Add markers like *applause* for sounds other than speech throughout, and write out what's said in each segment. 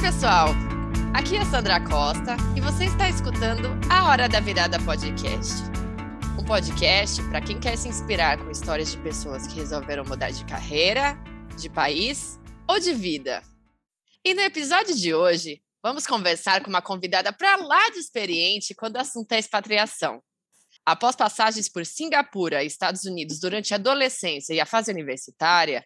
Pessoal! Aqui é Sandra Costa e você está escutando a Hora da Virada Podcast. Um podcast para quem quer se inspirar com histórias de pessoas que resolveram mudar de carreira, de país ou de vida. E no episódio de hoje, vamos conversar com uma convidada para lá de experiente quando o assunto é expatriação. Após passagens por Singapura e Estados Unidos durante a adolescência e a fase universitária,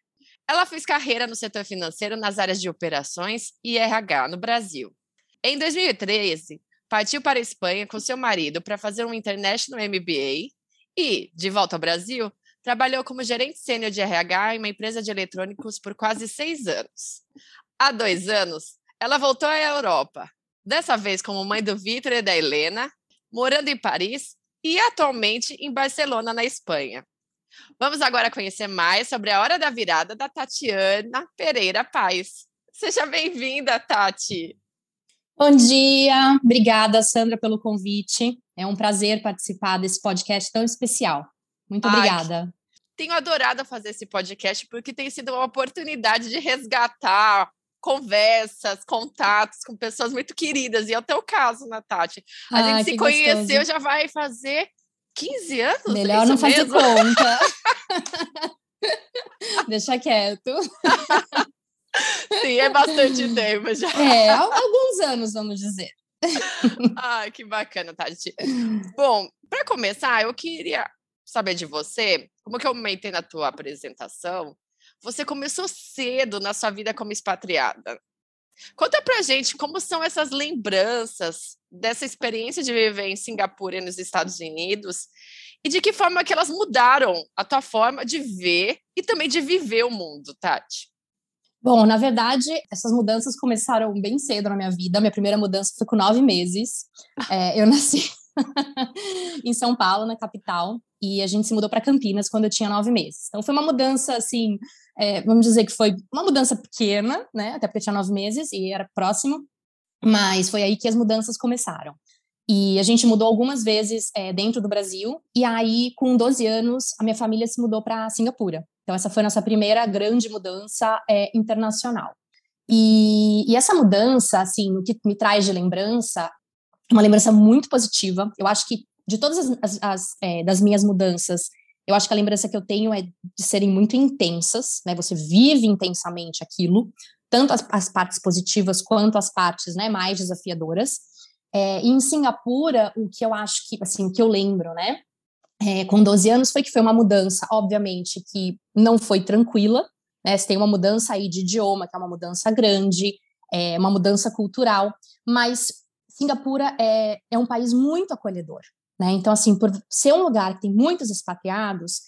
ela fez carreira no setor financeiro nas áreas de operações e RH no Brasil. Em 2013, partiu para a Espanha com seu marido para fazer um International MBA e, de volta ao Brasil, trabalhou como gerente sênior de RH em uma empresa de eletrônicos por quase seis anos. Há dois anos, ela voltou à Europa, dessa vez como mãe do Vitor e da Helena, morando em Paris e atualmente em Barcelona, na Espanha. Vamos agora conhecer mais sobre a Hora da Virada da Tatiana Pereira Paz. Seja bem-vinda, Tati. Bom dia, obrigada, Sandra, pelo convite. É um prazer participar desse podcast tão especial. Muito obrigada. Ai, tenho adorado fazer esse podcast porque tem sido uma oportunidade de resgatar conversas, contatos com pessoas muito queridas, e é o teu caso, Natália. A ah, gente se conheceu, gostoso. já vai fazer 15 anos? Melhor é não fazer mesmo? conta. *laughs* *laughs* Deixa quieto. Sim, é bastante tempo já. É, alguns anos, vamos dizer. Ai, *laughs* que bacana, Tati. Bom, para começar, eu queria saber de você, como que eu comentei na tua apresentação, você começou cedo na sua vida como expatriada. Conta pra gente como são essas lembranças dessa experiência de viver em Singapura e nos Estados Unidos e de que forma que elas mudaram a tua forma de ver e também de viver o mundo, Tati. Bom, na verdade, essas mudanças começaram bem cedo na minha vida. Minha primeira mudança foi com nove meses. É, eu *laughs* nasci em São Paulo, na capital, e a gente se mudou para Campinas quando eu tinha nove meses. Então, foi uma mudança, assim, é, vamos dizer que foi uma mudança pequena, né? Até porque tinha nove meses e era próximo, mas foi aí que as mudanças começaram. E a gente mudou algumas vezes é, dentro do Brasil, e aí, com 12 anos, a minha família se mudou para Singapura. Então, essa foi a nossa primeira grande mudança é, internacional. E, e, essa mudança, assim, o que me traz de lembrança, uma lembrança muito positiva. Eu acho que de todas as, as, é, das minhas mudanças, eu acho que a lembrança que eu tenho é de serem muito intensas, né? Você vive intensamente aquilo, tanto as, as partes positivas quanto as partes né, mais desafiadoras. É, e em Singapura, o que eu acho que, assim, que eu lembro, né? É, com 12 anos foi que foi uma mudança, obviamente, que não foi tranquila, né? Você tem uma mudança aí de idioma, que é uma mudança grande, é uma mudança cultural, mas Singapura é, é um país muito acolhedor, né? Então, assim, por ser um lugar que tem muitos expatriados,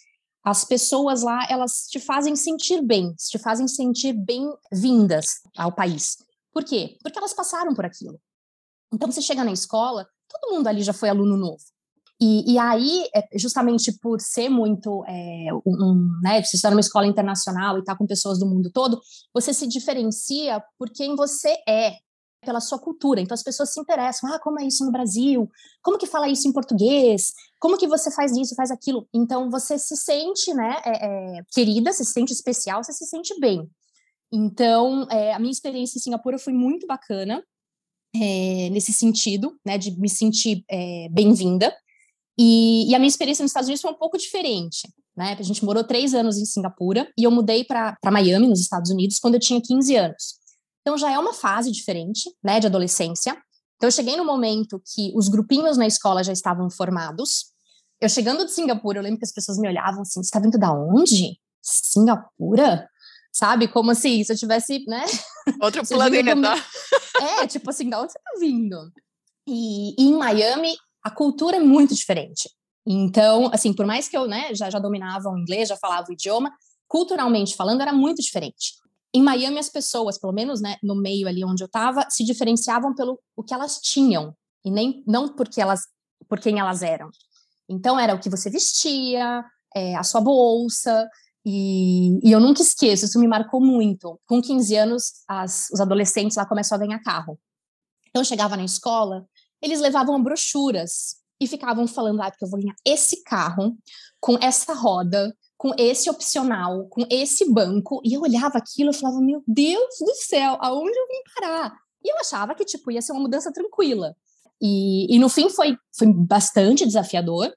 as pessoas lá, elas te fazem sentir bem, te fazem sentir bem-vindas ao país. Por quê? Porque elas passaram por aquilo. Então, você chega na escola, todo mundo ali já foi aluno novo. E, e aí, é, justamente por ser muito, é, um, né, você está numa escola internacional e está com pessoas do mundo todo, você se diferencia por quem você é, pela sua cultura. Então as pessoas se interessam, ah, como é isso no Brasil? Como que fala isso em português? Como que você faz isso, faz aquilo? Então você se sente, né, é, é, querida, se sente especial, você se sente bem. Então é, a minha experiência em Singapura foi muito bacana é, nesse sentido, né, de me sentir é, bem-vinda. E, e, a minha experiência nos Estados Unidos foi um pouco diferente. Né? A gente morou três anos em Singapura e eu mudei para Miami, nos Estados Unidos, quando eu tinha 15 anos. Então já é uma fase diferente, né, de adolescência. Então eu cheguei no momento que os grupinhos na escola já estavam formados. Eu chegando de Singapura, eu lembro que as pessoas me olhavam assim, você tá vindo da onde? Singapura? Sabe? Como assim, se eu tivesse, né? *laughs* Outro planeta. *laughs* É, tipo assim, da onde você tá vindo? E, e, em Miami, a cultura é muito diferente. Então, assim, por mais que eu, né, já, já dominava o inglês, já falava o idioma, culturalmente falando, era muito diferente. Em Miami, as pessoas, pelo menos né, no meio ali onde eu estava, se diferenciavam pelo o que elas tinham e nem não porque elas, por quem elas eram. Então era o que você vestia, é, a sua bolsa, e, e, eu nunca esqueço, isso me marcou muito. Com 15 anos, as, os adolescentes lá começaram a ganhar carro. Então eu chegava na escola, eles levavam brochuras e ficavam falando, ah, porque eu vou ganhar esse carro com essa roda, com esse opcional, com esse banco, e eu olhava aquilo e falava, meu Deus do céu, aonde eu vim parar? E eu achava que, tipo, ia ser uma mudança tranquila. E, e no fim foi, foi bastante desafiador,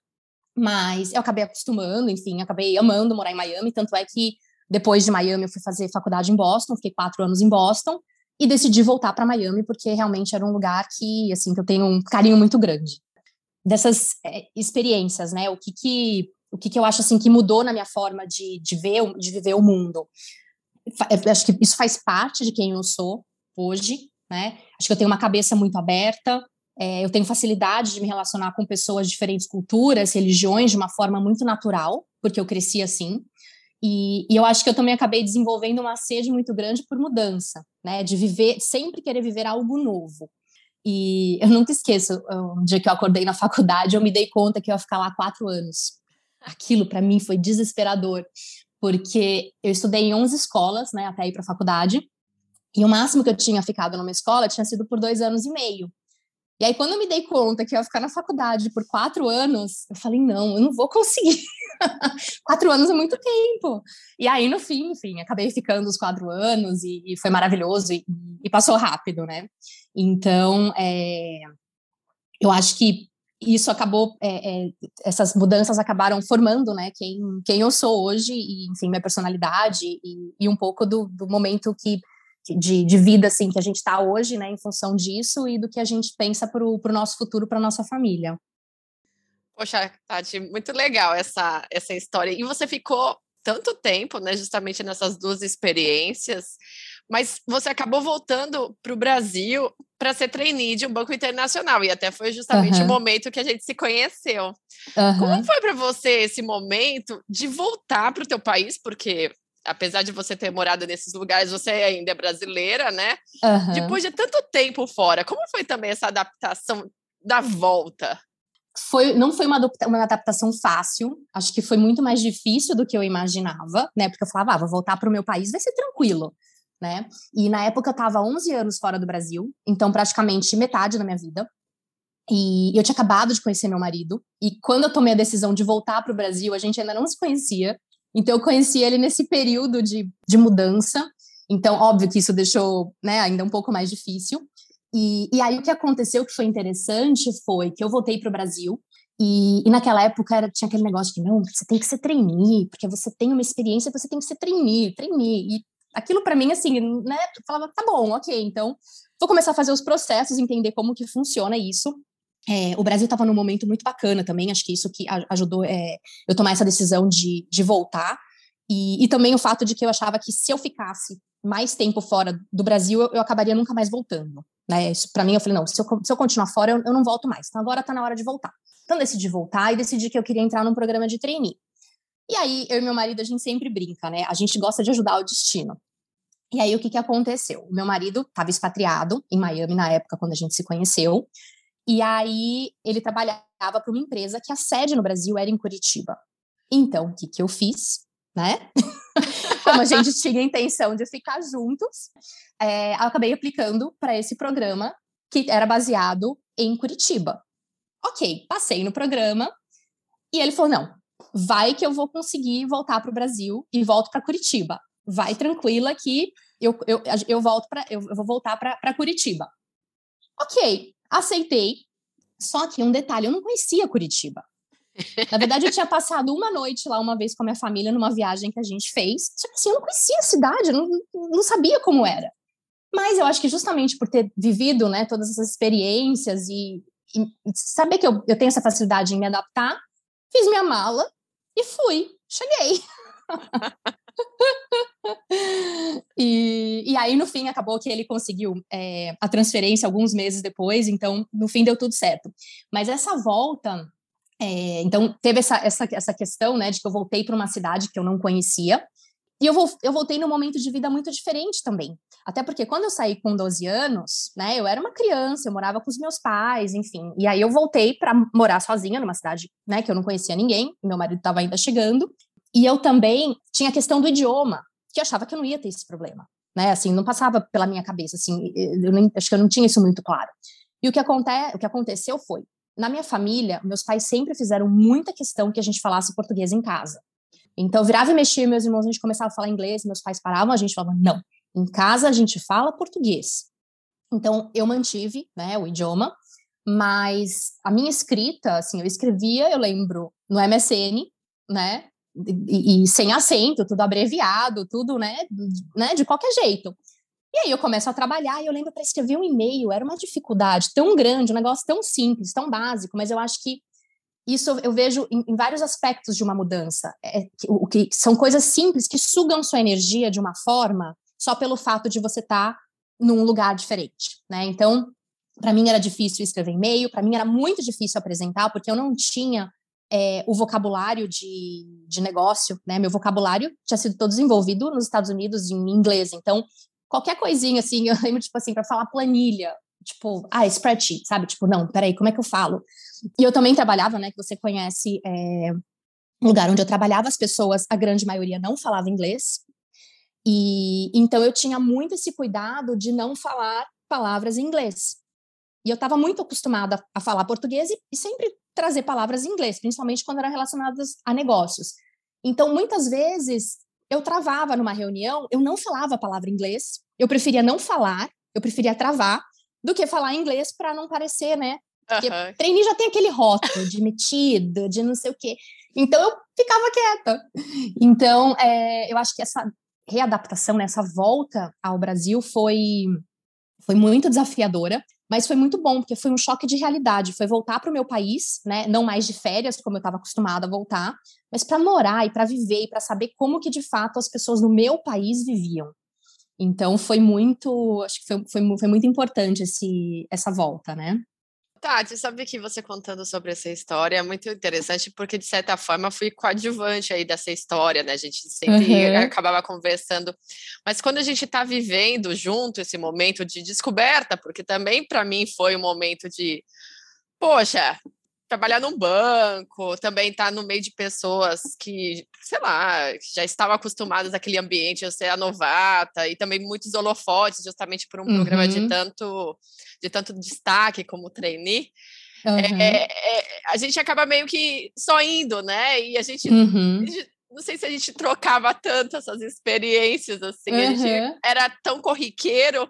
mas eu acabei acostumando, enfim, acabei amando morar em Miami, tanto é que depois de Miami eu fui fazer faculdade em Boston, fiquei quatro anos em Boston, e decidi voltar para Miami porque realmente era um lugar que, assim, que eu tenho um carinho muito grande. Dessas é, experiências, né, o que que, o que que eu acho, assim, que mudou na minha forma de, de ver, de viver o mundo. Eu acho que isso faz parte de quem eu sou hoje, né, acho que eu tenho uma cabeça muito aberta, é, eu tenho facilidade de me relacionar com pessoas de diferentes culturas, religiões, de uma forma muito natural, porque eu cresci assim. E, e, eu acho que eu também acabei desenvolvendo uma sede muito grande por mudança, né? De viver, sempre querer viver algo novo. E eu nunca esqueço, um dia que eu acordei na faculdade, eu me dei conta que eu ia ficar lá quatro anos. Aquilo para mim foi desesperador, porque eu estudei em 11 escolas, né, até ir para a faculdade, e o máximo que eu tinha ficado numa escola tinha sido por dois anos e meio. E aí, quando eu me dei conta que eu ia ficar na faculdade por quatro anos, eu falei, não, eu não vou conseguir. *laughs* quatro anos é muito tempo. E aí, no fim, enfim, acabei ficando os quatro anos e, e foi maravilhoso e, e, passou rápido, né? Então, é, eu acho que isso acabou, é, é, essas mudanças acabaram formando, né, quem, quem eu sou hoje e, enfim, minha personalidade e, e um pouco do, do momento que de, de vida assim que a gente está hoje, né, em função disso e do que a gente pensa para o nosso futuro, para nossa família. Poxa, Tati, muito legal essa, essa história. E você ficou tanto tempo, né, justamente nessas duas experiências, mas você acabou voltando para o Brasil para ser trainee de um banco internacional e até foi justamente uhum. o momento que a gente se conheceu. Uhum. Como foi para você esse momento de voltar para o teu país? Porque apesar de você ter morado nesses lugares, você ainda é brasileira, né? Uhum. Depois de tanto tempo fora, como foi também essa adaptação da volta? Foi, não foi uma, uma adaptação fácil, acho que foi muito mais difícil do que eu imaginava, né? Porque eu falava, ah, vou voltar para o meu país, vai ser tranquilo, né? E na época eu estava 11 anos fora do Brasil, então praticamente metade da minha vida. E eu tinha acabado de conhecer meu marido, e quando eu tomei a decisão de voltar para o Brasil, a gente ainda não se conhecia, então, eu conheci ele nesse período de, de mudança. Então, óbvio que isso deixou né, ainda um pouco mais difícil. E, e aí, o que aconteceu que foi interessante foi que eu voltei para o Brasil. E, e, naquela época era, tinha aquele negócio de, não, você tem que ser trainee, porque você tem uma experiência, você tem que ser trainee, trainee. E aquilo para mim, assim, né, eu falava, tá bom, ok, então vou começar a fazer os processos, entender como que funciona isso. É, o Brasil estava num momento muito bacana também, acho que isso que ajudou é, eu tomar essa decisão de, de voltar. E, e, também o fato de que eu achava que se eu ficasse mais tempo fora do Brasil, eu, eu acabaria nunca mais voltando. Né? Para mim, eu falei, não, se eu, se eu continuar fora, eu, eu não volto mais. Então agora está na hora de voltar. Então decidi voltar e decidi que eu queria entrar num programa de trainee. E aí, eu e meu marido, a gente sempre brinca, né? A gente gosta de ajudar o destino. E aí, o que, que aconteceu? Meu marido estava expatriado em Miami na época, quando a gente se conheceu. E aí ele trabalhava para uma empresa que a sede no Brasil era em Curitiba. Então, o que, que eu fiz? Né? *laughs* Como a gente tinha a intenção de ficar juntos, é, eu acabei aplicando para esse programa que era baseado em Curitiba. Ok, passei no programa e ele falou: não, vai que eu vou conseguir voltar para o Brasil e volto para Curitiba. Vai tranquila que eu, eu, eu volto para eu, eu vou voltar para Curitiba. Ok, aceitei. Só que um detalhe, eu não conhecia Curitiba. Na verdade, eu tinha passado uma noite lá uma vez com a minha família numa viagem que a gente fez. Só que assim, eu não conhecia a cidade, eu não, não sabia como era. Mas eu acho que justamente por ter vivido né, todas essas experiências e, e saber que eu, eu tenho essa facilidade em me adaptar, fiz minha mala e fui. Cheguei. e, e aí, no fim, acabou que ele conseguiu é, a transferência alguns meses depois, então, no fim, deu tudo certo. Mas essa volta. É, então, teve essa, essa, essa questão, né, de que eu voltei para uma cidade que eu não conhecia, e eu, vou, eu voltei num momento de vida muito diferente também. Até porque quando eu saí com 12 anos, né, eu era uma criança, eu morava com os meus pais, enfim. E aí eu voltei para morar sozinha numa cidade, né, que eu não conhecia ninguém, meu marido estava ainda chegando. E eu também tinha a questão do idioma, que eu achava que eu não ia ter esse problema, né? Assim, não passava pela minha cabeça, assim, eu nem, acho que eu não tinha isso muito claro. E o que, aconte, o que aconteceu foi, na minha família, meus pais sempre fizeram muita questão que a gente falasse português em casa. Então, virava e mexia, meus irmãos, a gente começava a falar inglês, meus pais paravam, a gente falava, não, em casa a gente fala português. Então, eu mantive né, o idioma, mas a minha escrita, assim, eu escrevia, eu lembro, no MSN, né? E, e sem acento, tudo abreviado, tudo, né, né? De qualquer jeito. E aí eu começo a trabalhar e eu lembro para escrever um e-mail, era uma dificuldade tão grande, um negócio tão simples, tão básico, mas eu acho que isso eu vejo em, em vários aspectos de uma mudança. É, o que são coisas simples que sugam sua energia de uma forma só pelo fato de você estar tá num lugar diferente, né? Então, para mim era difícil escrever e-mail, para mim era muito difícil apresentar, porque eu não tinha é, o vocabulário de, de negócio, né? Meu vocabulário tinha sido todo desenvolvido nos Estados Unidos em inglês, então qualquer coisinha assim, *laughs* eu lembro, tipo assim, para falar planilha, tipo, ah, spreadsheet, sabe? Tipo, não, peraí, como é que eu falo? E eu também trabalhava, né, que você conhece, é, lugar onde eu trabalhava, as pessoas, a grande maioria não falava inglês, e então eu tinha muito esse cuidado de não falar palavras em inglês. E eu estava muito acostumada a falar português e, e sempre trazer palavras em inglês, principalmente quando eram relacionadas a negócios. Então, muitas vezes, eu travava numa reunião, eu não falava a palavra inglês, eu preferia não falar, eu preferia travar, do que falar inglês para não parecer, né? Porque uhum. trainee já tem aquele rótulo de metido, de não sei o quê. Então eu ficava quieta. Então, é, eu acho que essa readaptação, né, essa volta ao Brasil foi, foi muito desafiadora, mas foi muito bom, porque foi um choque de realidade. Foi voltar para o meu país, né, não mais de férias, como eu estava acostumada a voltar, mas para morar e para viver e para saber como que de fato as pessoas no meu país viviam. Então foi muito, acho que foi, foi, foi muito importante esse, essa volta, né? Tati, sabe que você contando sobre essa história é muito interessante, porque de certa forma fui coadjuvante aí dessa história, né? A gente sempre uhum. acabava conversando. Mas quando a gente está vivendo junto esse momento de descoberta, porque também para mim foi um momento de, poxa, trabalhar num banco, também estar tá no meio de pessoas que, sei lá, já estavam acostumadas àquele ambiente, eu ser a novata, e também muitos holofotes, justamente por um uhum. programa de uhum. tanto, de tanto destaque como trainee. Uhum. É, é, a gente acaba meio que só indo, né? E a gente, uhum. a gente, não sei se a gente trocava tanto essas experiências assim, a gente uhum. era tão corriqueiro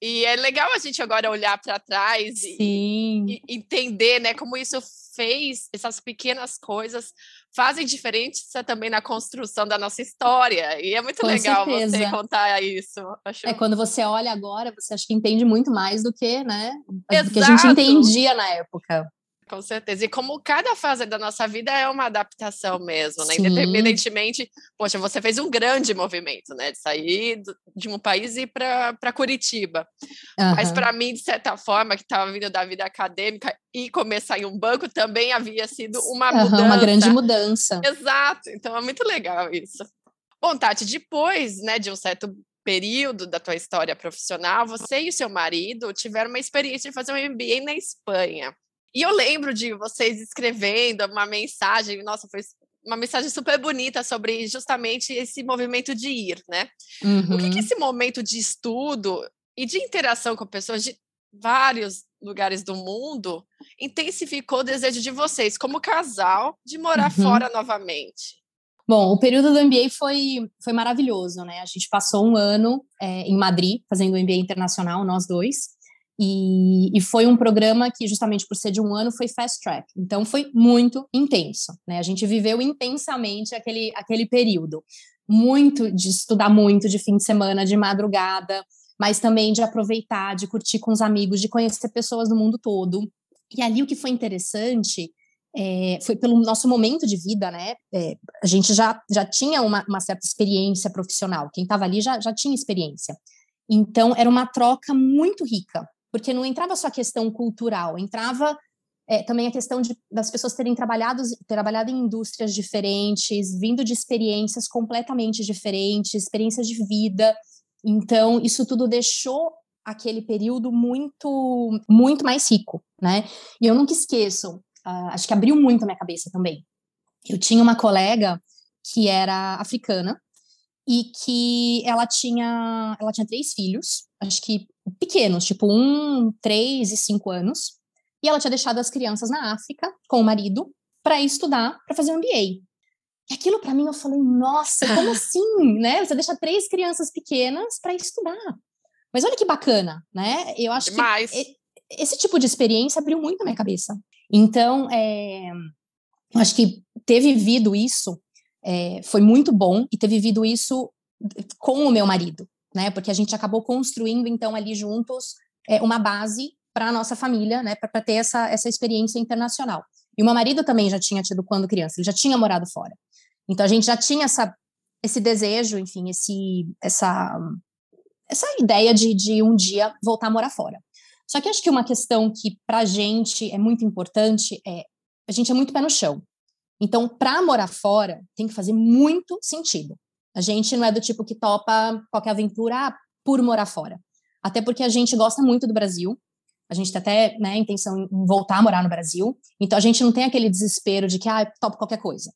e é legal a gente agora olhar para trás e, e, entender, né, como isso fez, essas pequenas coisas fazem diferença também na construção da nossa história. E é muito Com legal certeza. você contar isso. Acho... É quando você olha agora, você acha que entende muito mais do que, né, do que a gente entendia na época. Com certeza. E como cada fase da nossa vida é uma adaptação mesmo, né? Sim. Independentemente, poxa, você fez um grande movimento, né? De sair de um país e ir para Curitiba. Uhum. Mas para mim, de certa forma, que estava vindo da vida acadêmica e começar em um banco também havia sido uma uhum, mudança. Uma grande mudança. Exato. Então é muito legal isso. Bom, Tati, depois né, de um certo período da tua história profissional, você e o seu marido tiveram uma experiência de fazer um MBA na Espanha. E eu lembro de vocês escrevendo uma mensagem, nossa, foi uma mensagem super bonita sobre justamente esse movimento de ir, né? Uhum. O que, que uhum. esse momento de estudo e de interação com pessoas de vários lugares do mundo intensificou o desejo de vocês, como casal, de morar uhum. fora novamente? Bom, o período do MBA foi, foi maravilhoso, né? A gente passou um ano é, em Madrid, fazendo o MBA internacional, nós dois. E, e, foi um programa que, justamente por ser de um ano, foi fast track. Então, foi muito intenso. Né? A gente viveu intensamente aquele, aquele período. Muito de estudar muito de fim de semana, de madrugada, mas também de aproveitar, de curtir com os amigos, de conhecer pessoas do mundo todo. E ali o que foi interessante é, foi pelo nosso momento de vida, né? É, a gente já, já tinha uma, uma certa experiência profissional. Quem estava ali já, já tinha experiência. Então, era uma troca muito rica porque não entrava só a questão cultural, entrava é, também a questão de, das pessoas terem trabalhado, trabalhado em indústrias diferentes, vindo de experiências completamente diferentes, experiências de vida. Então, isso tudo deixou aquele período muito, muito mais rico, né? E eu nunca esqueço, uh, acho que abriu muito a minha cabeça também. Eu tinha uma colega que era africana e que ela tinha, ela tinha três filhos, acho que pequenos, tipo um, três e cinco anos. E ela tinha deixado as crianças na África com o marido para estudar, para fazer um MBA. E aquilo para mim eu falei, nossa, como *laughs* assim, né? Você deixa três crianças pequenas para estudar. Mas olha que bacana, né? Eu acho Demais. que esse tipo de experiência abriu muito a minha cabeça. Então, é, eu acho que ter vivido isso é, foi muito bom e ter vivido isso com o meu marido, né? Porque a gente acabou construindo, então, ali juntos, é, uma base para a nossa família, né? Para ter essa, essa experiência internacional. E o meu marido também já tinha tido quando criança, ele já tinha morado fora. Então, a gente já tinha essa, esse desejo, enfim, esse, essa, essa ideia de, de um dia voltar a morar fora. Só que acho que uma questão que para a gente é muito importante é a gente é muito pé no chão. Então, para morar fora, tem que fazer muito sentido. A gente não é do tipo que topa qualquer aventura por morar fora. Até porque a gente gosta muito do Brasil. A gente tem até né, intenção em voltar a morar no Brasil. Então, a gente não tem aquele desespero de que, ah, topo qualquer coisa.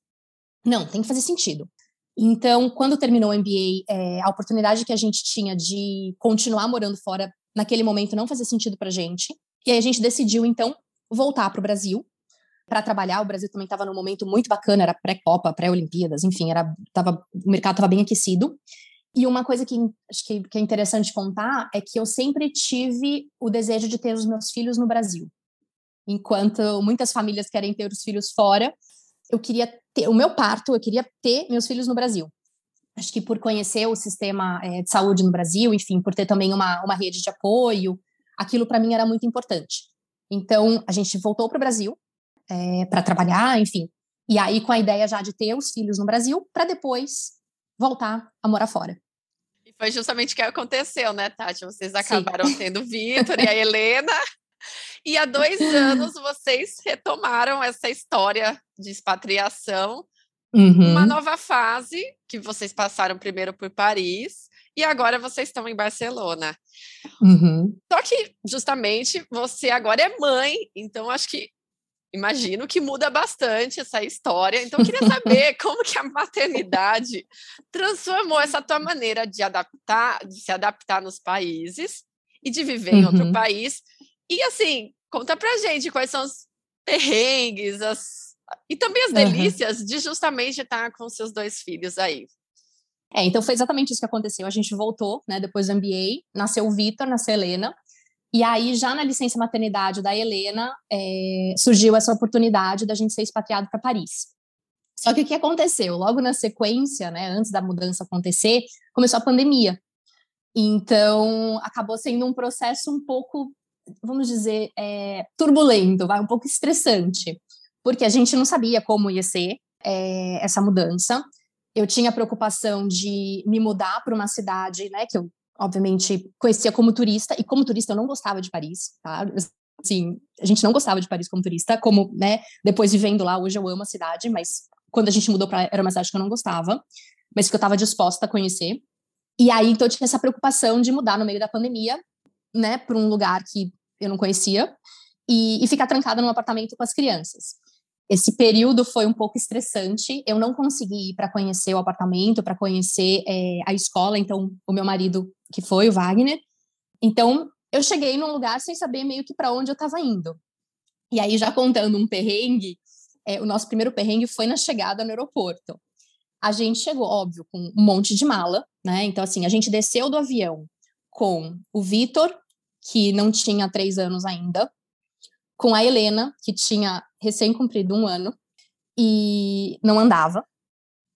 Não, tem que fazer sentido. Então, quando terminou o MBA, é, a oportunidade que a gente tinha de continuar morando fora naquele momento não fazia sentido para gente. E aí a gente decidiu, então, voltar para o Brasil para trabalhar. O Brasil também estava num momento muito bacana, era pré-Copa, pré-Olimpíadas, enfim, era, tava, o mercado estava bem aquecido. E uma coisa que acho que, que é interessante contar é que eu sempre tive o desejo de ter os meus filhos no Brasil. Enquanto muitas famílias querem ter os filhos fora, eu queria ter o meu parto, eu queria ter meus filhos no Brasil acho que por conhecer o sistema é, de saúde no Brasil, enfim, por ter também uma, uma rede de apoio, aquilo para mim era muito importante. Então, a gente voltou para o Brasil é, para trabalhar, enfim, e aí com a ideia já de ter os filhos no Brasil, para depois voltar a morar fora. E foi justamente o que aconteceu, né, Tati? Vocês acabaram Sim. *laughs* tendo o Vitor e a Helena. E há dois anos vocês retomaram essa história de expatriação Uhum. Uma nova fase que vocês passaram primeiro por Paris e agora vocês estão em Barcelona. Uhum. Só que justamente você agora é mãe, então acho que imagino que muda bastante essa história. Então eu queria saber *laughs* como que a maternidade transformou essa tua maneira de adaptar, de se adaptar nos países e de viver uhum. em outro uhum. país. E assim, conta pra gente quais são os perrengues, as e também as delícias uhum. de justamente estar com seus dois filhos aí. É, então foi exatamente isso que aconteceu. A gente voltou, né, depois do MBA, nasceu o Vitor, nasceu a Helena, e aí, já na licença maternidade da Helena, é, surgiu essa oportunidade da gente ser expatriado para Paris. Só que o que aconteceu? Logo na sequência, né, antes da mudança acontecer, começou a pandemia. Então, acabou sendo um processo um pouco, vamos dizer, é, turbulento, vai, um pouco estressante porque a gente não sabia como ia ser é, essa mudança. Eu tinha preocupação de me mudar para uma cidade, né, que eu obviamente conhecia como turista e como turista eu não gostava de Paris, tá? Assim, a gente não gostava de Paris como turista, como, né, depois vivendo lá, hoje eu amo a cidade, mas quando a gente mudou para era uma cidade que eu não gostava, mas que eu estava disposta a conhecer. E aí então eu tinha essa preocupação de mudar no meio da pandemia, né, para um lugar que eu não conhecia e, e ficar trancada num apartamento com as crianças. Esse período foi um pouco estressante. Eu não consegui ir para conhecer o apartamento, para conhecer é, a escola. Então, o meu marido, que foi o Wagner. Então, eu cheguei num lugar sem saber meio que para onde eu estava indo. E aí, já contando um perrengue, é, o nosso primeiro perrengue foi na chegada no aeroporto. A gente chegou, óbvio, com um monte de mala, né? Então, assim, a gente desceu do avião com o Vitor, que não tinha três anos ainda, com a Helena, que tinha recém-cumprido um ano e não andava.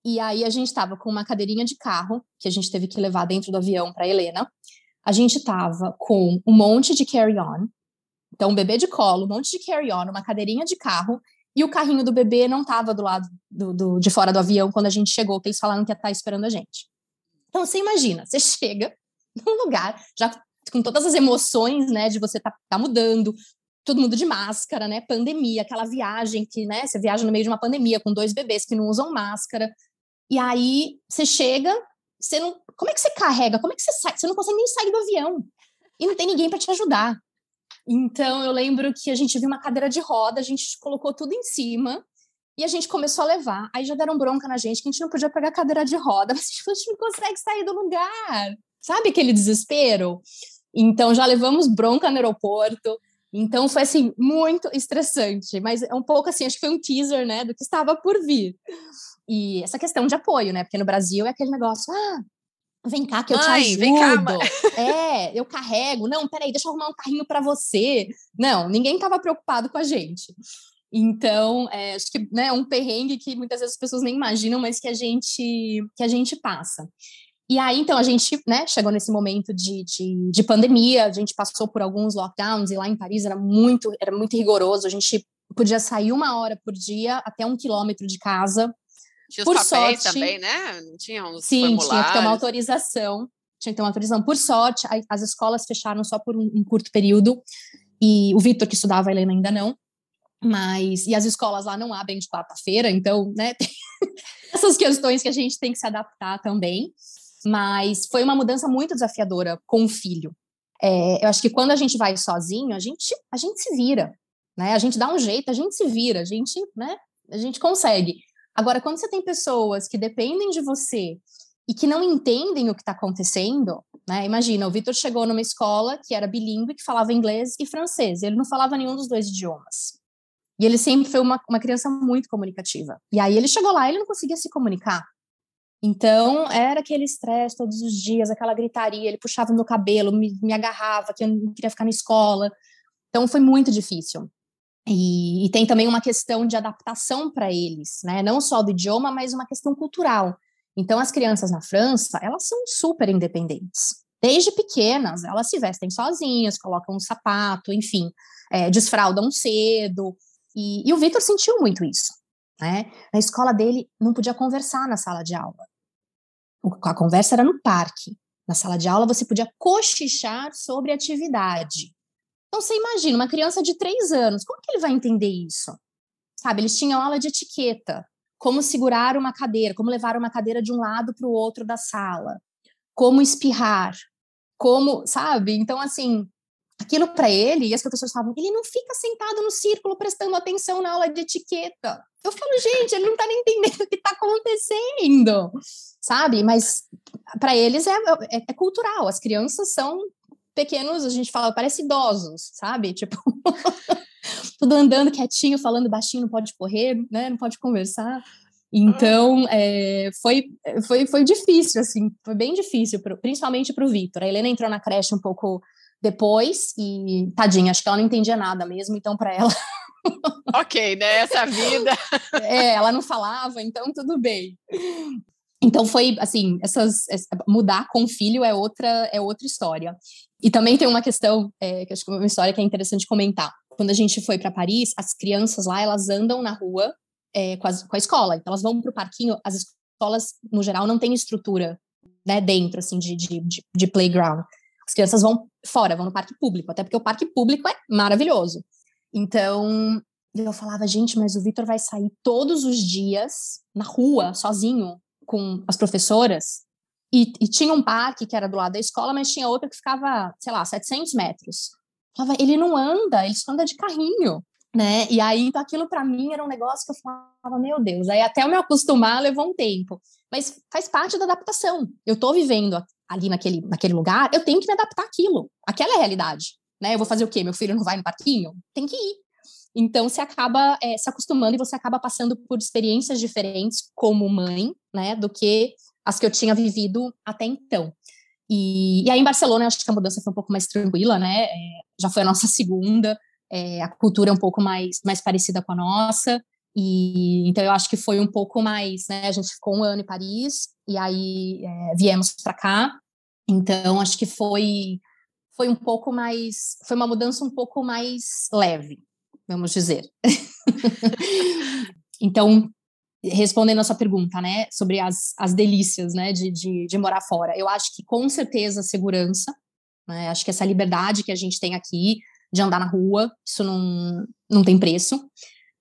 E aí a gente estava com uma cadeirinha de carro que a gente teve que levar dentro do avião para Helena. A gente estava com um monte de carry-on, então um bebê de colo, um monte de carry-on, uma cadeirinha de carro e o carrinho do bebê não estava do lado do, do, de fora do avião quando a gente chegou, que eles falaram que ia estar tá esperando a gente. Então você imagina, você chega num lugar já com todas as emoções, né, de você tá, tá mudando, todo mundo de máscara, né? Pandemia, aquela viagem que, né? Você viaja no meio de uma pandemia com dois bebês que não usam máscara. E aí você chega, você não. Como é que você carrega? Como é que você sai? Você não consegue nem sair do avião. E não tem ninguém para te ajudar. Então eu lembro que a gente viu uma cadeira de roda, a gente colocou tudo em cima e a gente começou a levar. Aí já deram bronca na gente que a gente não podia pegar a cadeira de roda, *laughs* mas a gente não consegue sair do lugar. Sabe aquele desespero? Então já levamos bronca no aeroporto. Então foi assim muito estressante, mas é um pouco assim, acho que foi um teaser, né, do que estava por vir. E essa questão de apoio, né? Porque no Brasil é aquele negócio, ah, Vem cá que eu mãe, te ajudo. Vem cá, é, eu carrego. Não, peraí, deixa eu arrumar um carrinho para você. Não, ninguém estava preocupado com a gente. Então, é, acho que né, é um perrengue que muitas vezes as pessoas nem imaginam, mas que a gente que a gente passa. E aí, então, a gente né, chegou nesse momento de, de, de, pandemia, a gente passou por alguns lockdowns, e lá em Paris era muito, era muito rigoroso, a gente podia sair uma hora por dia até um quilômetro de casa. Tinha por os papéis sorte, também, né? Tinha uns Sim, tinha que ter uma autorização. Tinha que ter uma autorização. Por sorte, as escolas fecharam só por um, um curto período, e o Vitor, que estudava, a Helena ainda não. Mas, e as escolas lá não abrem de quarta-feira, então, né, *laughs* essas questões que a gente tem que se adaptar também. Mas foi uma mudança muito desafiadora com o filho. É, eu acho que quando a gente vai sozinho, a gente, a gente se vira, né? A gente dá um jeito, a gente se vira, a gente, né? A gente consegue. Agora, quando você tem pessoas que dependem de você e que não entendem o que está acontecendo, né? Imagina, o Vitor chegou numa escola que era bilíngue, que falava inglês e francês. Ele não falava nenhum dos dois idiomas. E ele sempre foi uma, uma criança muito comunicativa. E aí ele chegou lá e ele não conseguia se comunicar. Então, era aquele estresse todos os dias, aquela gritaria, ele puxava meu cabelo, me, me agarrava, que eu não queria ficar na escola. Então, foi muito difícil. E, e tem também uma questão de adaptação para eles, né? Não só do idioma, mas uma questão cultural. Então, as crianças na França, elas são super independentes. Desde pequenas, elas se vestem sozinhas, colocam um sapato, enfim, é, desfraldam cedo. E, e o Vitor sentiu muito isso. Né? Na escola dele, não podia conversar na sala de aula. A conversa era no parque. Na sala de aula, você podia cochichar sobre atividade. Então, você imagina, uma criança de três anos, como que ele vai entender isso? Sabe, eles tinham aula de etiqueta, como segurar uma cadeira, como levar uma cadeira de um lado para o outro da sala, como espirrar, como, sabe? Então, assim, aquilo para ele, e as professoras falavam, ele não fica sentado no círculo prestando atenção na aula de etiqueta. Eu falo, gente, ele não está nem entendendo o que está acontecendo, sabe? Mas para eles é, é, é, cultural, as crianças são pequenos, a gente fala, parece idosos, sabe? Tipo, *laughs* tudo andando quietinho, falando baixinho, não pode correr, né? Não pode conversar. Então, é, foi, foi, foi difícil, assim, foi bem difícil, pro, principalmente para o Vitor. A Helena entrou na creche um pouco depois e tadinha, acho que ela não entendia nada mesmo, então para ela. *laughs* ok, né? Essa vida. é, ela não falava, então tudo bem. Então foi assim, essas mudar com o filho é outra é outra história. E também tem uma questão é, que acho que é uma história que é interessante comentar. Quando a gente foi para Paris, as crianças lá elas andam na rua é, com, as, com, a escola, então elas vão para o parquinho. As escolas no geral não têm estrutura né, dentro assim de, de, de, de playground. As crianças vão fora, vão no parque público, até porque o parque público é maravilhoso. Então, eu falava, gente, mas o Vitor vai sair todos os dias na rua, sozinho, com as professoras. E, e, tinha um parque que era do lado da escola, mas tinha outro que ficava, sei lá, 700 metros. Eu falava, ele não anda, ele só anda de carrinho, né? E aí, então, aquilo para mim era um negócio que eu falava, meu Deus. Aí, até eu me acostumar, levou um tempo. Mas faz parte da adaptação. Eu tô vivendo ali naquele, naquele lugar, eu tenho que me adaptar àquilo. Aquela é a realidade. Né? Eu vou fazer o quê? Meu filho não vai no parquinho? Tem que ir. Então, você acaba é, se acostumando e você acaba passando por experiências diferentes como mãe, né, do que as que eu tinha vivido até então. E, e aí, em Barcelona, eu acho que a mudança foi um pouco mais tranquila, né? É, já foi a nossa *laughs* segunda, é, a cultura é um pouco mais, mais parecida com a nossa. E então eu acho que foi um pouco mais, né? A gente ficou um ano em Paris e aí viemos para cá. Então acho que foi foi um pouco mais, foi uma mudança um pouco mais leve, vamos dizer. *laughs* então respondendo a sua pergunta, né, sobre as, as delícias, né, de, de, de morar fora, eu acho que com certeza segurança, né, acho que essa liberdade que a gente tem aqui de andar na rua, isso não, não tem preço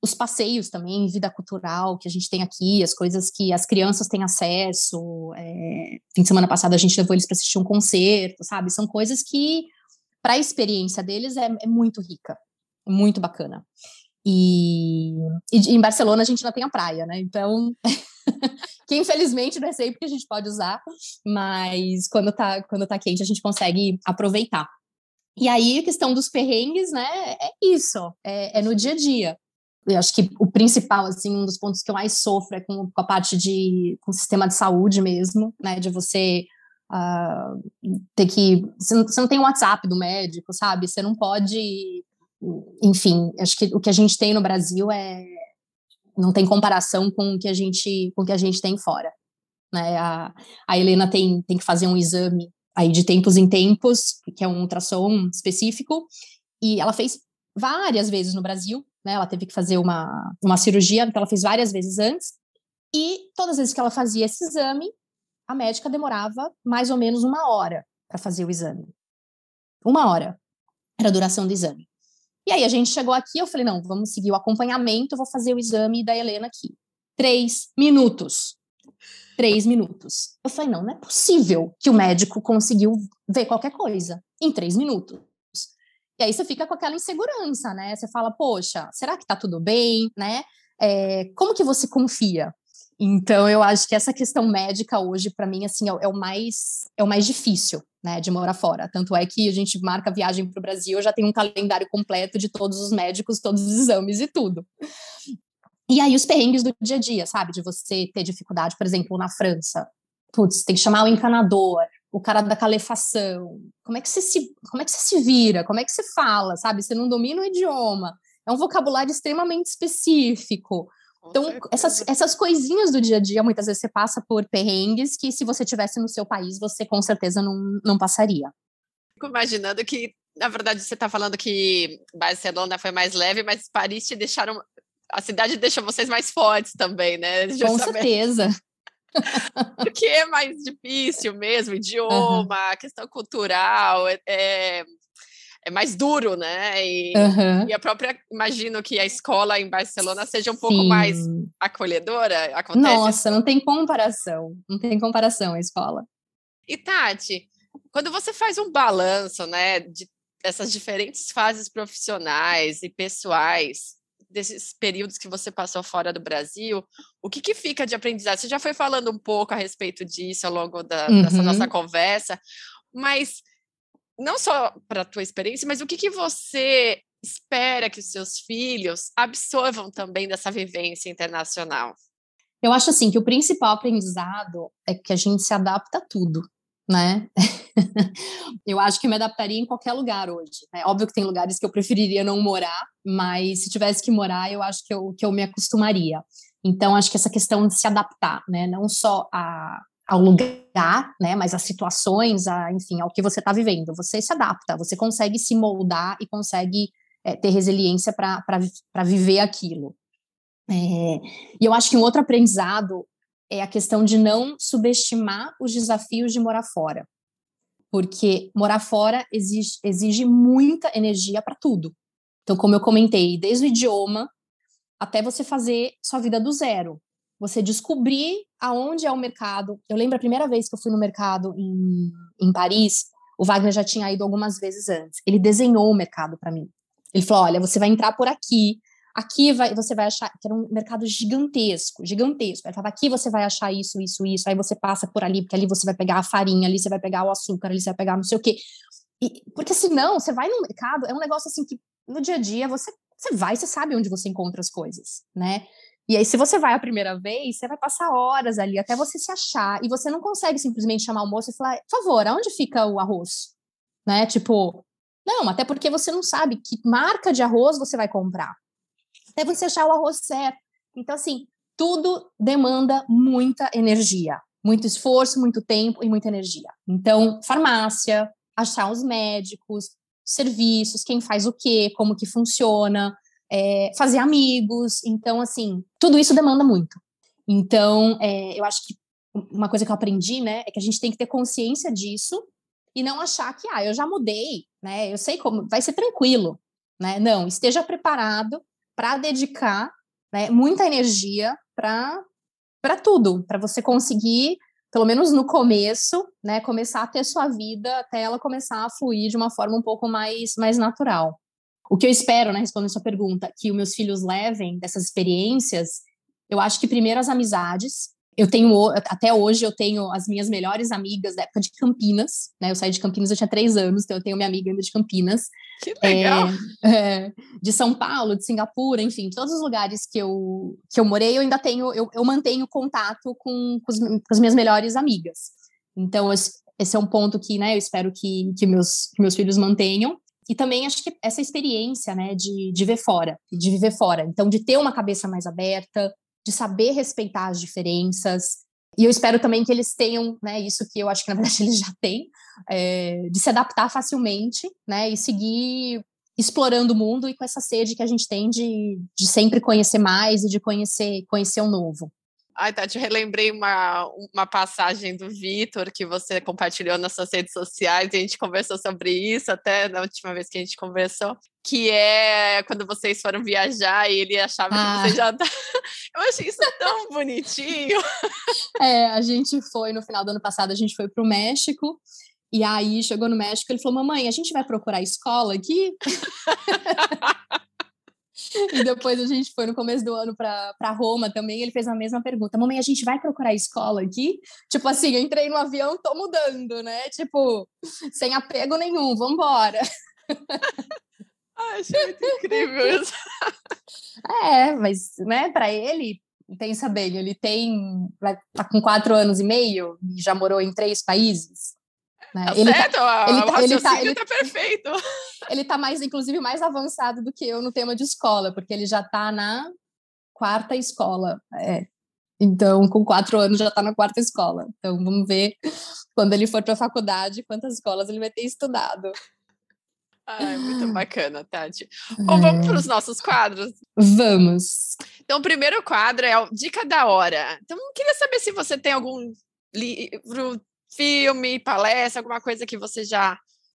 os passeios também, vida cultural que a gente tem aqui, as coisas que as crianças têm acesso. É, fim de semana passada a gente levou eles para assistir um concerto, sabe? São coisas que, para a experiência deles, é, é, muito rica, muito bacana. E, e, em Barcelona a gente não tem a praia, né? Então, *laughs* que infelizmente não é sempre que a gente pode usar, mas quando tá, quando tá quente a gente consegue aproveitar. E aí, a questão dos perrengues, né? É isso, é, é no dia a dia eu acho que o principal, assim, um dos pontos que eu mais sofro é com, com a parte de com o sistema de saúde mesmo, né, de você uh, ter que. Você não, você não tem o WhatsApp do médico, sabe? Você não pode. Enfim, acho que o que a gente tem no Brasil é. Não tem comparação com o que a gente, com o que a gente tem fora. Né? A, a Helena tem, tem que fazer um exame aí de tempos em tempos, que é um ultrassom específico, e ela fez várias vezes no Brasil, né? Ela teve que fazer uma, uma cirurgia, que ela fez várias vezes antes, e todas as vezes que ela fazia esse exame, a médica demorava mais ou menos uma hora para fazer o exame. Uma hora era a duração do exame. E aí a gente chegou aqui, eu falei, não, vamos seguir o acompanhamento, vou fazer o exame da Helena aqui. Três minutos. Três minutos. Eu falei, não, não é possível que o médico conseguiu ver qualquer coisa em três minutos. E aí você fica com aquela insegurança, né? Você fala, poxa, será que tá tudo bem, né? É, como que você confia? Então, eu acho que essa questão médica hoje, para mim, assim, é, é, o mais é o mais difícil, né, de morar fora. Tanto é que a gente marca viagem para o Brasil, já tem um calendário completo de todos os médicos, todos os exames e tudo. E aí os perrengues do dia a dia, sabe? De você ter dificuldade, por exemplo, na França. Putz, tem que chamar o encanador, o cara da calefação. Como é que você se, como é que você se vira? Como é que você fala, sabe? Você não domina o idioma. É um vocabulário extremamente específico. Então, essas, essas coisinhas do dia a dia, muitas vezes você passa por perrengues que, se você tivesse no seu país, você com certeza não, não passaria. Fico imaginando que, na verdade, você está falando que Barcelona foi mais leve, mas Paris te deixaram. A cidade deixa vocês mais fortes também, né? *laughs* Com certeza. *laughs* Porque é mais difícil mesmo, idioma, uhum. questão cultural, é, é é mais duro, né? E, uhum. e, a própria, imagino que a escola em Barcelona seja um pouco Sim. mais acolhedora. Acontece Nossa, não tem comparação, não tem comparação a escola. E Tati, quando você faz um balanço, né, de essas diferentes fases profissionais e pessoais desses períodos que você passou fora do Brasil, o que, que fica de aprendizado? Você já foi falando um pouco a respeito disso ao longo da, uhum. dessa nossa conversa, mas não só para a tua experiência, mas o que, que você espera que os seus filhos absorvam também dessa vivência internacional? Eu acho assim que o principal aprendizado é que a gente se adapta a tudo, né? *laughs* eu acho que me adaptaria em qualquer lugar hoje. Né? Óbvio que tem lugares que eu preferiria não morar, mas se tivesse que morar, eu acho que eu, que eu me acostumaria. Então, acho que essa questão de se adaptar, né? Não só a, ao lugar, né, mas às situações, a, enfim, ao que você está vivendo. Você se adapta, você consegue se moldar e consegue é, ter resiliência para viver aquilo. É, e eu acho que um outro aprendizado é a questão de não subestimar os desafios de morar fora. Porque morar fora exige, exige muita energia para tudo. Então, como eu comentei, desde o idioma até você fazer sua vida do zero você descobrir aonde é o mercado. Eu lembro a primeira vez que eu fui no mercado em, em Paris, o Wagner já tinha ido algumas vezes antes. Ele desenhou o mercado para mim. Ele falou: olha, você vai entrar por aqui, aqui vai, você vai achar que era um mercado gigantesco, gigantesco. Ele falava: aqui você vai achar isso, isso, isso. Aí você passa por ali, porque ali você vai pegar a farinha, ali você vai pegar o açúcar, ali você vai pegar não sei o quê. E, porque senão, você vai no mercado, é um negócio assim que no dia a dia você, você vai, você sabe onde você encontra as coisas, né? E aí, se você vai a primeira vez, você vai passar horas ali até você se achar. E você não consegue simplesmente chamar o moço e falar, por favor, aonde fica o arroz? Né? Tipo, não, até porque você não sabe que marca de arroz você vai comprar. Até você achar o arroz certo. Então, assim, tudo demanda muita energia. Muito esforço, muito tempo e muita energia. Então, farmácia, achar os médicos, serviços, quem faz o quê, como que funciona, é, fazer amigos. Então, assim, tudo isso demanda muito. Então, é, eu acho que uma coisa que eu aprendi, né, é que a gente tem que ter consciência disso e não achar que, ah, eu já mudei, né, eu sei como, vai ser tranquilo, né? Não, esteja preparado para dedicar né, muita energia para tudo, para você conseguir, pelo menos no começo, né, começar a ter sua vida até ela começar a fluir de uma forma um pouco mais, mais natural. O que eu espero, né, respondendo a sua pergunta, que os meus filhos levem dessas experiências, eu acho que primeiro as amizades. Eu tenho, até hoje, eu tenho as minhas melhores amigas da época de Campinas, né? Eu saí de Campinas, eu tinha três anos, então eu tenho minha amiga ainda de Campinas. Que legal! É, é, de São Paulo, de Singapura, enfim, todos os lugares que eu, que eu morei, eu ainda tenho, eu, eu mantenho contato com, com, os, com as minhas melhores amigas. Então, esse é um ponto que, né, eu espero que, que, meus, que meus filhos mantenham. E também acho que essa experiência, né, de, de ver fora, de viver fora. Então, de ter uma cabeça mais aberta, de saber respeitar as diferenças. E eu espero também que eles tenham, né, isso que eu acho que na verdade *laughs* eles já têm, é, de se adaptar facilmente, né, e seguir explorando o mundo e com essa sede que a gente tem de, de sempre conhecer mais e de conhecer, conhecer o novo. Ai, Tati, eu relembrei uma, uma passagem do Vitor que você compartilhou nas suas redes sociais e a gente conversou sobre isso até na última vez que a gente conversou, que é quando vocês foram viajar e ele achava ah. que você já *laughs* tá... Eu achei isso tão bonitinho. É, a gente foi, no final do ano passado, a gente foi para o México e aí chegou no México, ele falou: Mamãe, a gente vai procurar escola aqui? *laughs* e depois a gente foi no começo do ano para Roma também. Ele fez a mesma pergunta: Mamãe, a gente vai procurar escola aqui? Tipo assim, eu entrei no avião, tô mudando, né? Tipo, sem apego nenhum, vambora. *laughs* Ai, achei muito incrível isso. É, mas, né, para ele, pensa bem, ele tem, tá com quatro anos e meio, já morou em três países. Né? Tá ele tá certo, tá, ele, o ele tá, ele tá perfeito. *laughs* Ele tá mais, inclusive, mais avançado do que eu no tema de escola, porque ele já tá na quarta escola. É. Então, com quatro anos já tá na quarta escola. Então, vamos ver quando ele for para a faculdade quantas escolas ele vai ter estudado. Ai, muito bacana, Tati. Bom, vamos para os nossos quadros? Vamos. Então, o primeiro quadro é o Dica da Hora. Então, queria saber se você tem algum livro, filme, palestra, alguma coisa que você já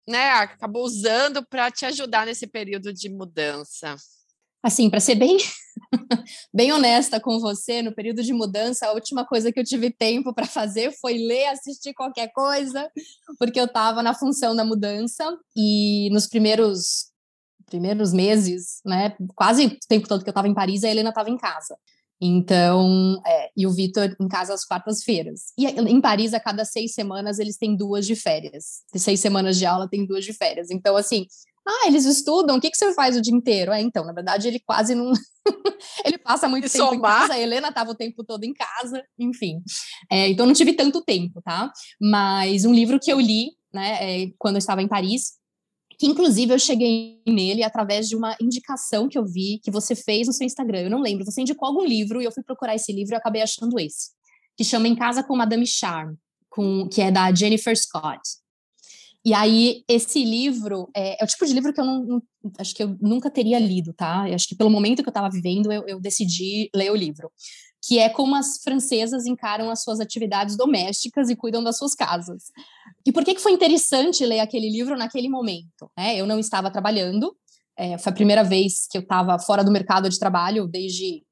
né, acabou usando para te ajudar nesse período de mudança? Assim, para ser bem, *laughs* bem honesta com você, no período de mudança, a última coisa que eu tive tempo para fazer foi ler, assistir qualquer coisa, porque eu estava na função da mudança e nos primeiros primeiros meses, né, quase o tempo todo que eu estava em Paris, a Helena estava em casa. Então, é, e o Vitor em casa às quartas-feiras. E em Paris, a cada seis semanas, eles têm duas de férias. De seis semanas de aula, tem duas de férias. Então, assim, ah, eles estudam, o que, que você faz o dia inteiro? É, então, na verdade, ele quase não. *laughs* ele passa muito tempo somar. em casa, a Helena estava o tempo todo em casa, enfim. É, então, não tive tanto tempo, tá? Mas um livro que eu li, né, é, quando eu estava em Paris, que inclusive eu cheguei nele através de uma indicação que eu vi que você fez no seu Instagram. Eu não lembro, você indicou algum livro e eu fui procurar esse livro e acabei achando esse, que chama Em Casa com Madame Charm, com, que é da Jennifer Scott. E aí, esse livro é, é, o tipo de livro que eu não, não, acho que eu nunca teria lido, tá? Eu acho que pelo momento que eu estava vivendo, eu, eu decidi ler o livro que é como as francesas encaram as suas atividades domésticas e cuidam das suas casas. E por que, que foi interessante ler aquele livro naquele momento? Né? Eu não estava trabalhando, é, foi a primeira vez que eu estava fora do mercado de trabalho desde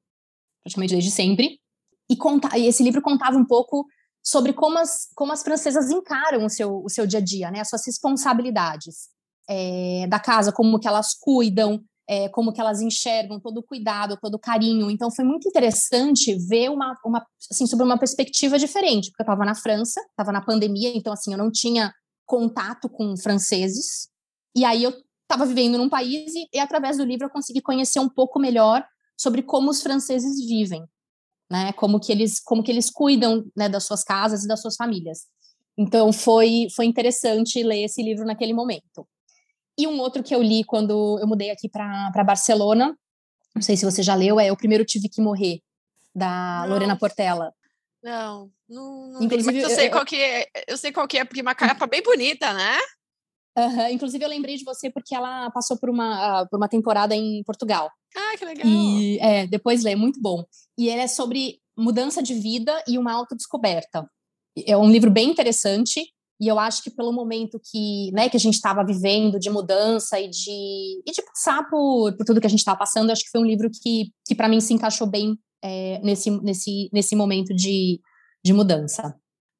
praticamente desde sempre. E, conta, e esse livro contava um pouco sobre como as, como as francesas encaram o seu, o seu dia a dia, né? as suas responsabilidades é, da casa, como que elas cuidam, é, como que elas enxergam todo o cuidado, todo o carinho. Então foi muito interessante ver uma, uma assim, sobre uma perspectiva diferente, porque eu estava na França, estava na pandemia, então assim, eu não tinha contato com franceses. E aí eu estava vivendo num país e, e, através do livro eu consegui conhecer um pouco melhor sobre como os franceses vivem, né? Como que eles como que eles cuidam, né, das suas casas e das suas famílias. Então foi foi interessante ler esse livro naquele momento. E um outro que eu li quando eu mudei aqui para Barcelona, não sei se você já leu, é O Primeiro Tive Que Morrer, da não. Lorena Portela. Não, não, não Inclusive, eu, sei eu, qual que é, eu sei qual que é, porque é uma capa bem bonita, né? Uhum. Inclusive, eu lembrei de você porque ela passou por uma, por uma temporada em Portugal. Ah, que legal! E é, depois lê, é muito bom. E ele é sobre mudança de vida e uma autodescoberta. É um livro bem interessante. E eu acho que pelo momento que, né, que a gente estava vivendo de mudança e de, e de passar por, por tudo que a gente estava passando, acho que foi um livro que, que para mim se encaixou bem é, nesse, nesse, nesse momento de, de mudança.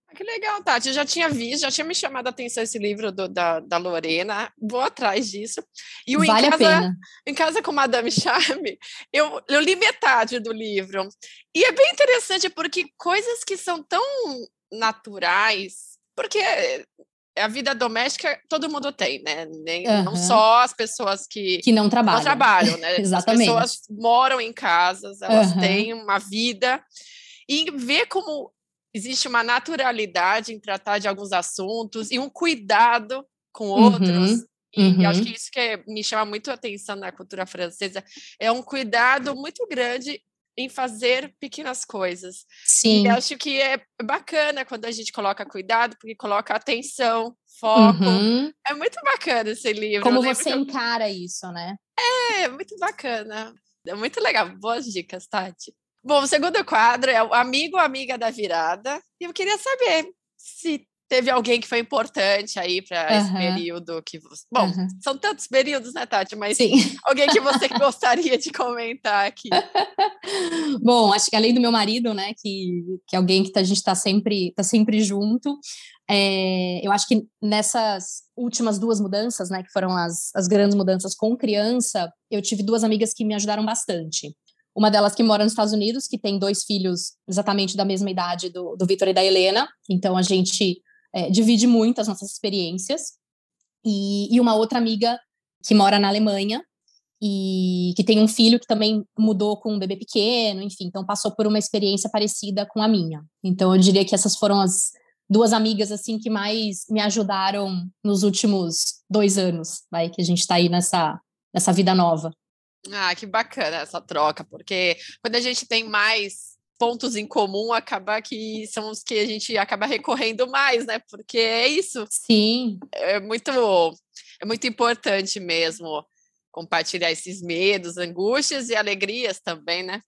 Ah, que legal, Tati. Eu já tinha visto, já tinha me chamado a atenção esse livro do, da, da Lorena. Vou atrás disso. E o vale em casa, a pena. Em Casa com Madame Charme, eu, eu li metade do livro. E é bem interessante porque coisas que são tão naturais porque a vida doméstica todo mundo tem, né? Nem, uhum. Não só as pessoas que, que não trabalham. Não trabalham, né? Exatamente. *laughs* As pessoas moram em casas, elas uhum. têm uma vida. E ver como existe uma naturalidade em tratar de alguns assuntos e um cuidado com outros. Uhum. E uhum. acho que isso que me chama muito a atenção na cultura francesa é um cuidado muito grande em fazer pequenas coisas. Sim. E acho que é bacana quando a gente coloca cuidado, porque coloca atenção, foco. Uhum. É muito bacana esse livro. Como você eu... encara isso, né? É, muito bacana. É muito legal. Boas dicas, Tati. Bom, o segundo quadro é o amigo ou amiga da virada. E eu queria saber se teve alguém que foi importante aí para uhum. esse período que você... Bom, uhum. são tantos períodos, né, Tati? Mas Sim. *laughs* alguém que você gostaria de comentar aqui. *laughs* Bom, acho que além do meu marido, né, que, que é alguém que a gente está sempre, tá sempre junto, é, eu acho que nessas últimas duas mudanças, né, que foram as, as grandes mudanças com criança, eu tive duas amigas que me ajudaram bastante. Uma delas que mora nos Estados Unidos, que tem dois filhos exatamente da mesma idade do, do Vitor e da Helena. Então a gente é, divide muito as nossas experiências. E, e uma outra amiga que mora na Alemanha e que tem um filho que também mudou com um bebê pequeno, enfim, então passou por uma experiência parecida com a minha. Então eu diria que essas foram as duas amigas assim que mais me ajudaram nos últimos dois anos, vai que a gente está aí nessa nessa vida nova. Ah, que bacana essa troca, porque quando a gente tem mais pontos em comum acaba que são os que a gente acaba recorrendo mais, né? Porque é isso. Sim. É muito é muito importante mesmo compartilhar esses medos, angústias e alegrias também, né?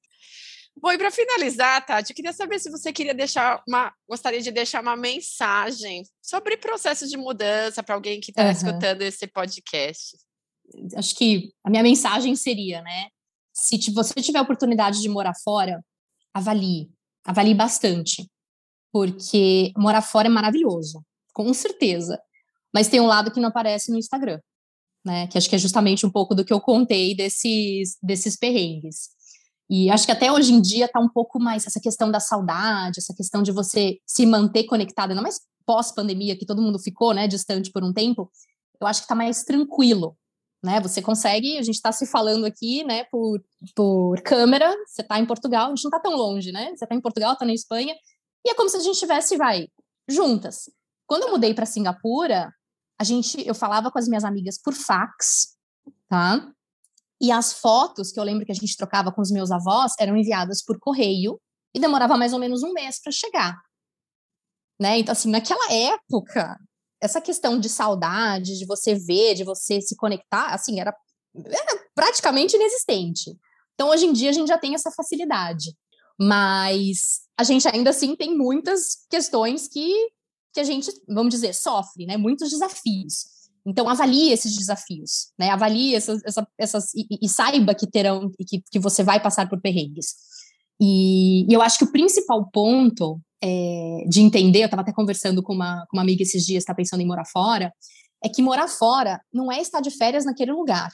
Bom, e para finalizar, Tati, eu queria saber se você queria deixar uma, gostaria de deixar uma mensagem sobre processo de mudança para alguém que está uhum. escutando esse podcast. Acho que a minha mensagem seria, né? Se você tiver a oportunidade de morar fora, avalie, avalie bastante, porque morar fora é maravilhoso, com certeza. Mas tem um lado que não aparece no Instagram, né? Que acho que é justamente um pouco do que eu contei desses, desses perrengues. E acho que até hoje em dia está um pouco mais essa questão da saudade, essa questão de você se manter conectado, ainda mais pós-pandemia, que todo mundo ficou, né, distante por um tempo. Eu acho que está mais tranquilo né? Você consegue, a gente está se falando aqui, né, por, por câmera, você está em Portugal, a gente não está tão longe, né? Você está em Portugal, está na Espanha, e é como se a gente estivesse, vai, juntas. Quando eu mudei para Singapura, a gente, eu falava com as minhas amigas por fax, tá? E as fotos que eu lembro que a gente trocava com os meus avós eram enviadas por correio e demorava mais ou menos um mês para chegar. Né? Então, assim, naquela época, essa questão de saudade, de você ver, de você se conectar, assim, era, era praticamente inexistente. Então, hoje em dia, a gente já tem essa facilidade. Mas a gente ainda assim tem muitas questões que, que a gente, vamos dizer, sofre, né? Muitos desafios. Então, avalie esses desafios, né? Avalie essas, essas, e, e, saiba que terão, que, que você vai passar por perrengues. E, e eu acho que o principal ponto é, de entender, eu estava até conversando com uma, com uma amiga esses dias, está pensando em morar fora, é que morar fora não é estar de férias naquele lugar.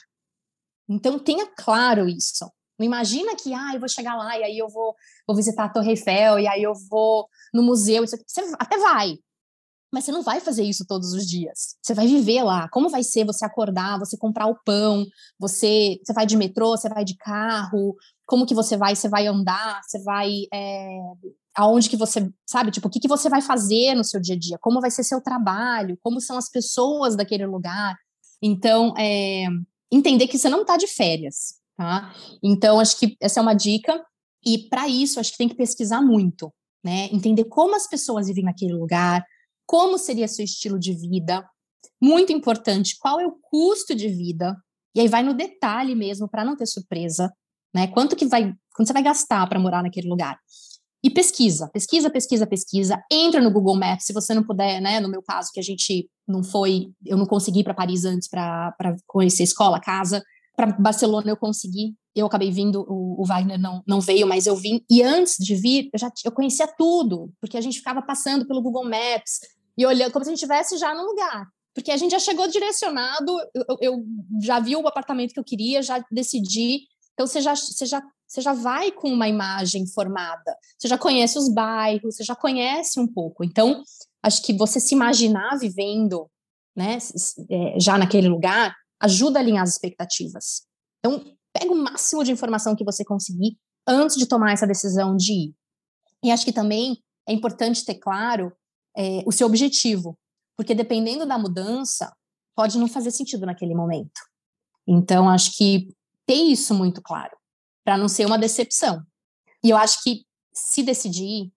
Então tenha claro isso. Não imagina que, ah, eu vou chegar lá e aí eu vou, vou visitar a Torre Eiffel e aí eu vou no museu. Você até vai, mas você não vai fazer isso todos os dias. Você vai viver lá. Como vai ser você acordar, você comprar o pão, você, você vai de metrô, você vai de carro, como que você vai, você vai andar, você vai é, aonde que você, sabe, tipo, o que, que você vai fazer no seu dia a dia, como vai ser seu trabalho, como são as pessoas daquele lugar. Então, é, entender que você não está de férias, tá? Então, acho que essa é uma dica. E para isso, acho que tem que pesquisar muito, né? Entender como as pessoas vivem naquele lugar, como seria seu estilo de vida. Muito importante, qual é o custo de vida? E aí vai no detalhe mesmo para não ter surpresa, né? Quanto que vai, quanto você vai gastar para morar naquele lugar? E pesquisa, pesquisa, pesquisa, pesquisa. Entra no Google Maps, se você não puder, né? No meu caso, que a gente não foi, eu não consegui para Paris antes para conhecer escola, casa. Para Barcelona eu consegui, eu acabei vindo, o, o, Wagner não, não veio, mas eu vim. E antes de vir, eu já eu conhecia tudo, porque a gente ficava passando pelo Google Maps e olhando, como se a gente estivesse já no lugar. Porque a gente já chegou direcionado, eu, eu já vi o apartamento que eu queria, já decidi. Então você já, você já você já vai com uma imagem formada, você já conhece os bairros, você já conhece um pouco. Então, acho que você se imaginar vivendo, né, é, já naquele lugar, ajuda a alinhar as expectativas. Então, pega o máximo de informação que você conseguir antes de tomar essa decisão de ir. E acho que também é importante ter claro é, o seu objetivo, porque dependendo da mudança, pode não fazer sentido naquele momento. Então, acho que ter isso muito claro, para não ser uma decepção. E eu acho que se decidir,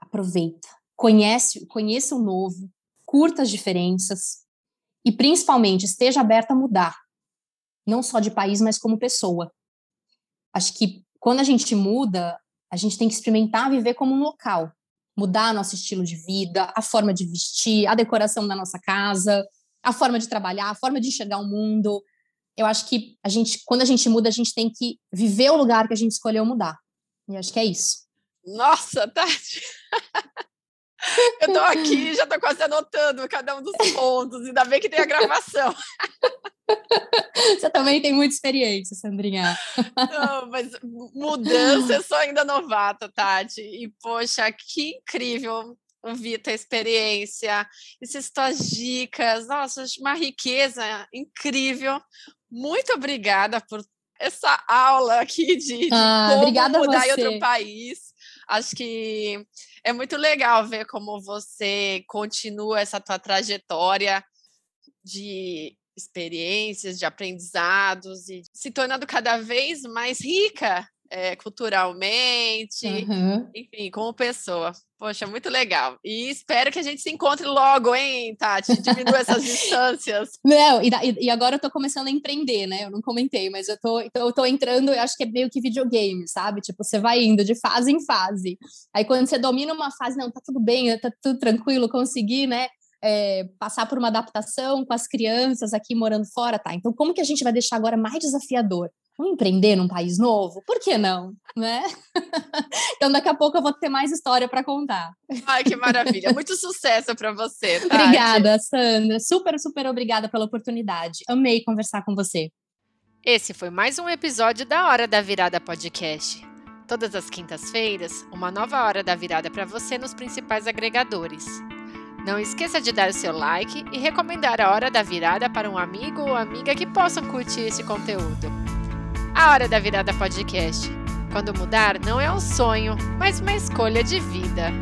aproveita, conhece, conheça o novo, curta as diferenças e principalmente esteja aberta a mudar, não só de país, mas como pessoa. Acho que quando a gente muda, a gente tem que experimentar viver como um local, mudar nosso estilo de vida, a forma de vestir, a decoração da nossa casa, a forma de trabalhar, a forma de enxergar o mundo. Eu acho que a gente, quando a gente muda, a gente tem que viver o lugar que a gente escolheu mudar. E acho que é isso. Nossa, Tati! *laughs* Eu tô aqui, já tô quase anotando cada um dos pontos, ainda bem que tem a gravação. *laughs* Você também tem muita experiência, Sandrinha. Não, mas mudança, eu sou ainda novata, Tati. E, poxa, que incrível ouvir tua experiência, essas tuas dicas. Nossa, uma riqueza incrível. Muito obrigada por essa aula aqui de, de ah, como mudar em outro país. Acho que é muito legal ver como você continua essa tua trajetória de experiências, de aprendizados e se tornando cada vez mais rica é, culturalmente, uhum. enfim, como pessoa. Poxa, muito legal. E espero que a gente se encontre logo, hein, Tati? Diminua essas distâncias. *laughs* Não, e, e, agora eu tô começando a empreender, né? Eu não comentei, mas eu tô, eu tô entrando, eu acho que é meio que videogame, sabe? Tipo, você vai indo de fase em fase. Aí quando você domina uma fase, não, tá tudo bem, tá tudo tranquilo, consegui, né? É, passar por uma adaptação com as crianças aqui morando fora, tá? Então, como que a gente vai deixar agora mais desafiador? Vamos empreender num país novo? Por que não? Né? *laughs* então, daqui a pouco eu vou ter mais história para contar. Ai, que maravilha. Muito sucesso para você. *laughs* Tati. Obrigada, Sandra. Super, super obrigada pela oportunidade. Amei conversar com você. Esse foi mais um episódio da Hora da Virada Podcast. Todas as quintas-feiras, uma nova Hora da Virada para você nos principais agregadores. Não esqueça de dar o seu like e recomendar a Hora da Virada para um amigo ou amiga que possam curtir esse conteúdo. A Hora da Virada Podcast. Quando mudar não é um sonho, mas uma escolha de vida.